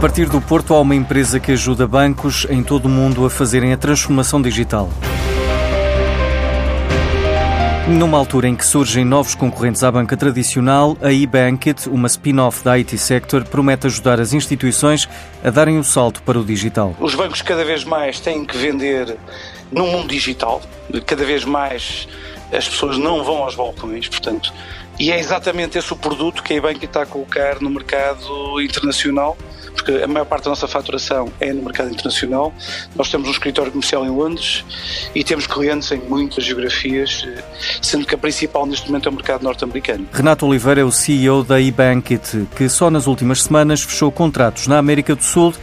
partir do Porto, há uma empresa que ajuda bancos em todo o mundo a fazerem a transformação digital. Numa altura em que surgem novos concorrentes à banca tradicional, a eBankit, uma spin-off da IT Sector, promete ajudar as instituições a darem o salto para o digital. Os bancos cada vez mais têm que vender no mundo digital, cada vez mais as pessoas não vão aos balcões, portanto, e é exatamente esse o produto que a eBankit está a colocar no mercado internacional porque a maior parte da nossa faturação é no mercado internacional. Nós temos um escritório comercial em Londres e temos clientes em muitas geografias, sendo que a principal neste momento é o mercado norte-americano. Renato Oliveira é o CEO da eBankit, que só nas últimas semanas fechou contratos na América do Sul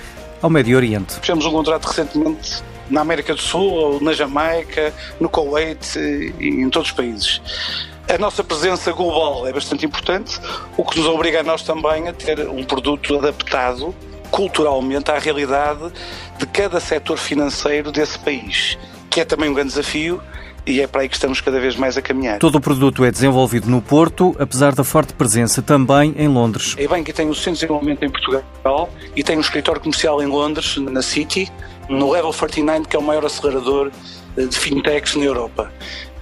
ao Médio Oriente. Fechamos um contrato recentemente na América do Sul, na Jamaica, no Kuwait e em todos os países. A nossa presença global é bastante importante, o que nos obriga a nós também a ter um produto adaptado culturalmente à realidade de cada setor financeiro desse país, que é também um grande desafio e é para aí que estamos cada vez mais a caminhar. Todo o produto é desenvolvido no Porto, apesar da forte presença também em Londres. A Banca tem o centro de desenvolvimento em Portugal e tem um escritório comercial em Londres, na City, no Level 49, que é o maior acelerador de fintechs na Europa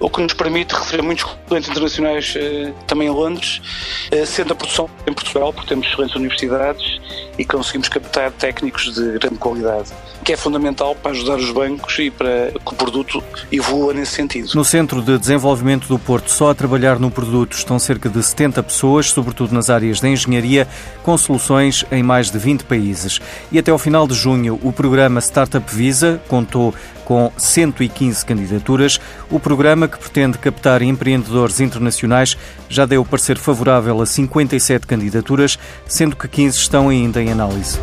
o que nos permite receber muitos clientes internacionais eh, também em Londres, eh, sendo a produção em Portugal, porque temos excelentes universidades e conseguimos captar técnicos de grande qualidade, que é fundamental para ajudar os bancos e para que o produto evolua nesse sentido. No Centro de Desenvolvimento do Porto, só a trabalhar no produto estão cerca de 70 pessoas, sobretudo nas áreas da engenharia, com soluções em mais de 20 países. E até ao final de junho, o programa Startup Visa contou com 115 candidaturas. O programa, que pretende captar empreendedores internacionais, já deu parecer favorável a 57 candidaturas, sendo que 15 estão ainda em análise.